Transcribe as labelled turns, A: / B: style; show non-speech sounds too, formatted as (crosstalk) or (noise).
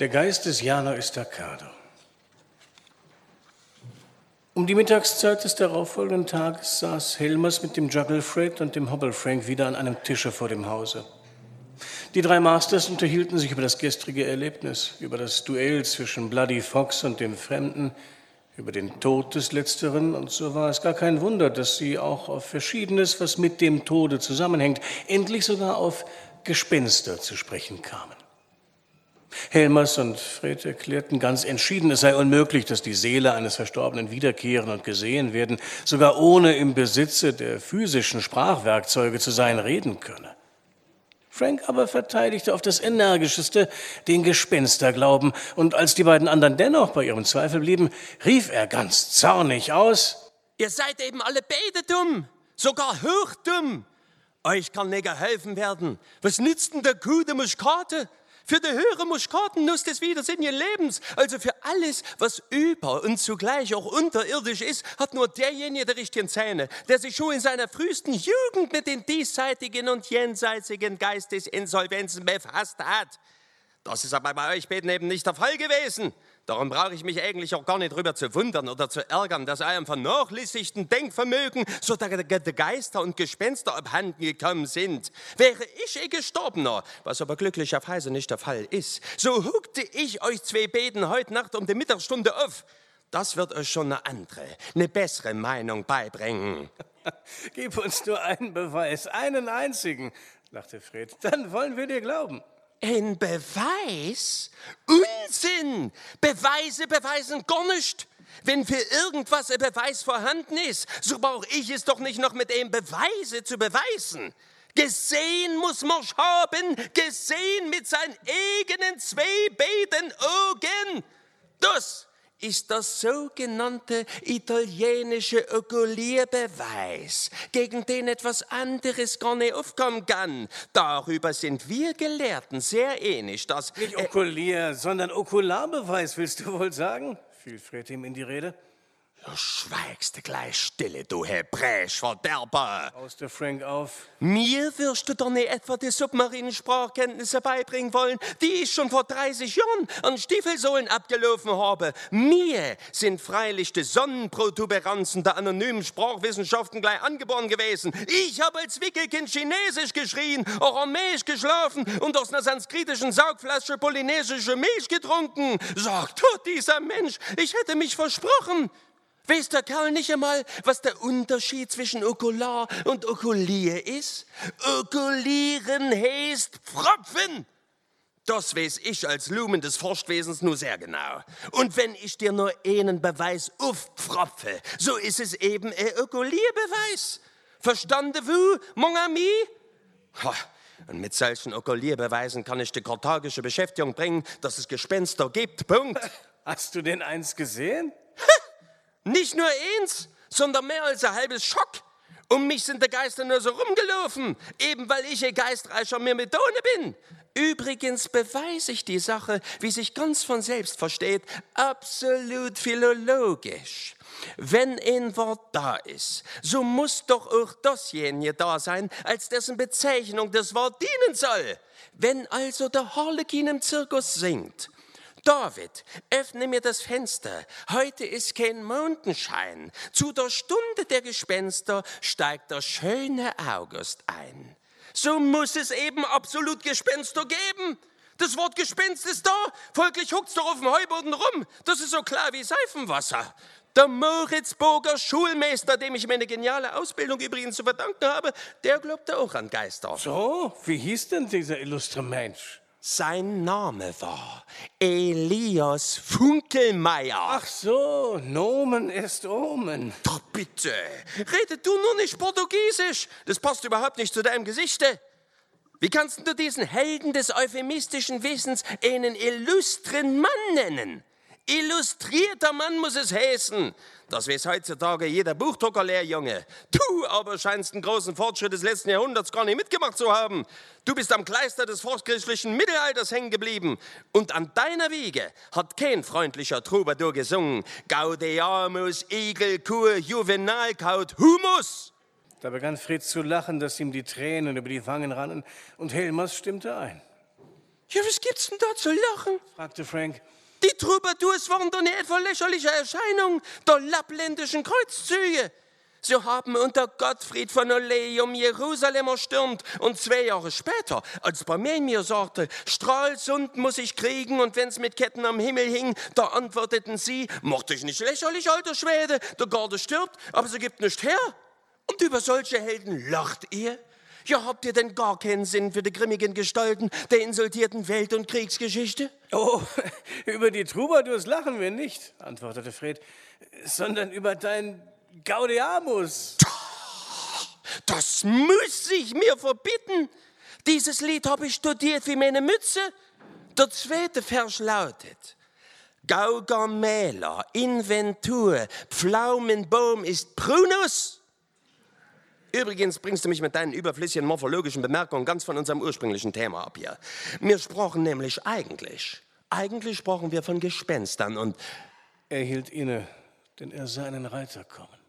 A: Der Geist des Jano Estacado. Um die Mittagszeit des darauffolgenden Tages saß Helmers mit dem Juggle Fred und dem Hobble Frank wieder an einem Tische vor dem Hause. Die drei Masters unterhielten sich über das gestrige Erlebnis, über das Duell zwischen Bloody Fox und dem Fremden, über den Tod des Letzteren, und so war es gar kein Wunder, dass sie auch auf Verschiedenes, was mit dem Tode zusammenhängt, endlich sogar auf Gespenster zu sprechen kamen. Helmers und Fred erklärten ganz entschieden, es sei unmöglich, dass die Seele eines Verstorbenen wiederkehren und gesehen werden, sogar ohne im Besitze der physischen Sprachwerkzeuge zu sein, reden könne. Frank aber verteidigte auf das Energischeste den Gespensterglauben, und als die beiden anderen dennoch bei ihrem Zweifel blieben, rief er ganz zornig aus,
B: Ihr seid eben alle beide dumm, sogar hochdumm. Euch kann nicht geholfen werden. Was nützt denn der der Muskate? Für die höhere Muskatennuss des widersinnigen Lebens, also für alles, was über und zugleich auch unterirdisch ist, hat nur derjenige die richtigen Zähne, der sich schon in seiner frühesten Jugend mit den diesseitigen und jenseitigen Geistesinsolvenzen befasst hat. Das ist aber bei euch beiden eben nicht der Fall gewesen. Darum brauche ich mich eigentlich auch gar nicht drüber zu wundern oder zu ärgern, dass eurem vernachlässigten Denkvermögen so der Geister und Gespenster abhanden gekommen sind. Wäre ich ein Gestorbener, was aber glücklicherweise nicht der Fall ist, so huckte ich euch zwei Beten heute Nacht um die Mittagsstunde auf. Das wird euch schon eine andere, eine bessere Meinung beibringen. (laughs)
A: Gib uns nur einen Beweis, einen einzigen, lachte Fred, dann wollen wir dir glauben.
B: Ein Beweis? Unsinn! Beweise beweisen gar nicht. Wenn für irgendwas ein Beweis vorhanden ist, so brauche ich es doch nicht noch mit einem Beweise zu beweisen. Gesehen muss man haben, gesehen mit seinen eigenen zwei beiden Augen. Das ist das sogenannte italienische Okulierbeweis, gegen den etwas anderes gar nicht aufkommen kann. Darüber sind wir Gelehrten sehr ähnlich, dass...
A: Nicht Okulier, sondern Okularbeweis, willst du wohl sagen? fiel Fred ihm in die Rede.
B: Du schweigst gleich stille, du hebräisch Verderber.
A: Auste Frank auf.
B: Mir wirst du doch nicht etwa die submarinen Sprachkenntnisse beibringen wollen, die ich schon vor 30 Jahren an Stiefelsohlen abgelaufen habe. Mir sind freilich die Sonnenprotuberanzen der anonymen Sprachwissenschaften gleich angeboren gewesen. Ich habe als Wickelkind Chinesisch geschrien, Aramäisch geschlafen und aus einer sanskritischen Saugflasche polynesische Milch getrunken. Sagt dieser Mensch, ich hätte mich versprochen. Weiß der Kerl nicht einmal, was der Unterschied zwischen Okular und Okulier ist? Okulieren heißt Pfropfen. Das weiß ich als Lumen des Forstwesens nur sehr genau. Und wenn ich dir nur einen Beweis aufpfropfe, so ist es eben ein Okulierbeweis. Verstande vous, mon ami? Ha. Und mit solchen Okulierbeweisen kann ich die karthagische Beschäftigung bringen, dass es Gespenster gibt. Punkt.
A: Hast du denn eins gesehen?
B: Nicht nur eins, sondern mehr als ein halbes Schock. Um mich sind die Geister nur so rumgelaufen, eben weil ich ein geistreicher Myrmidone bin. Übrigens beweise ich die Sache, wie sich ganz von selbst versteht, absolut philologisch. Wenn ein Wort da ist, so muss doch auch dasjenige da sein, als dessen Bezeichnung das Wort dienen soll. Wenn also der Harlekin im Zirkus singt, David, öffne mir das Fenster. Heute ist kein Mondenschein. Zu der Stunde der Gespenster steigt der schöne August ein. So muss es eben absolut Gespenster geben. Das Wort Gespenst ist da, folglich huckt's doch auf dem Heuboden rum. Das ist so klar wie Seifenwasser. Der Moritzburger Schulmeister, dem ich meine geniale Ausbildung übrigens zu verdanken habe, der glaubte auch an Geister.
A: So, wie hieß denn dieser illustre Mensch?
B: Sein Name war Elias Funkelmeier.
A: Ach so, Nomen ist Omen.
B: Doch bitte, redet du nur nicht Portugiesisch. Das passt überhaupt nicht zu deinem Gesichte. Wie kannst du diesen Helden des euphemistischen Wissens einen illustren Mann nennen? Illustrierter Mann muss es heißen. Das weiß heutzutage jeder Buchdruckerlehrjunge. Du aber scheinst den großen Fortschritt des letzten Jahrhunderts gar nicht mitgemacht zu haben. Du bist am Kleister des fortchristlichen Mittelalters hängen geblieben. Und an deiner Wiege hat kein freundlicher Troubadour gesungen. Gaudeamus, Igelkur, Juvenalkaut, Humus.
A: Da begann Fritz zu lachen, dass ihm die Tränen über die Wangen rannen, und Helmers stimmte ein.
B: Ja, was gibt's denn da zu lachen?
A: fragte Frank.
B: Die Troubadours waren doch eine etwa lächerliche Erscheinung der lappländischen Kreuzzüge. Sie haben unter Gottfried von Oleum Jerusalem erstürmt und zwei Jahre später, als Barmen mir sagte, Stralsund muss ich kriegen und wenn's mit Ketten am Himmel hing, da antworteten sie, mochte ich nicht lächerlich, alter Schwede, der Garde stirbt, aber sie gibt nicht her. Und über solche Helden lacht ihr? Ja, habt ihr denn gar keinen Sinn für die grimmigen Gestalten der insultierten Welt- und Kriegsgeschichte?
A: Oh, (laughs) über die Troubadours lachen wir nicht, antwortete Fred, sondern über dein Gaudeamus.
B: Das muss ich mir verbitten. Dieses Lied habe ich studiert wie meine Mütze. Der zweite Vers lautet: Gaugamela, Inventur, Pflaumenbaum ist Prunus. Übrigens bringst du mich mit deinen überflüssigen morphologischen Bemerkungen ganz von unserem ursprünglichen Thema ab hier. Wir sprachen nämlich eigentlich, eigentlich sprachen wir von Gespenstern und
A: Er hielt inne, denn er sah einen Reiter kommen.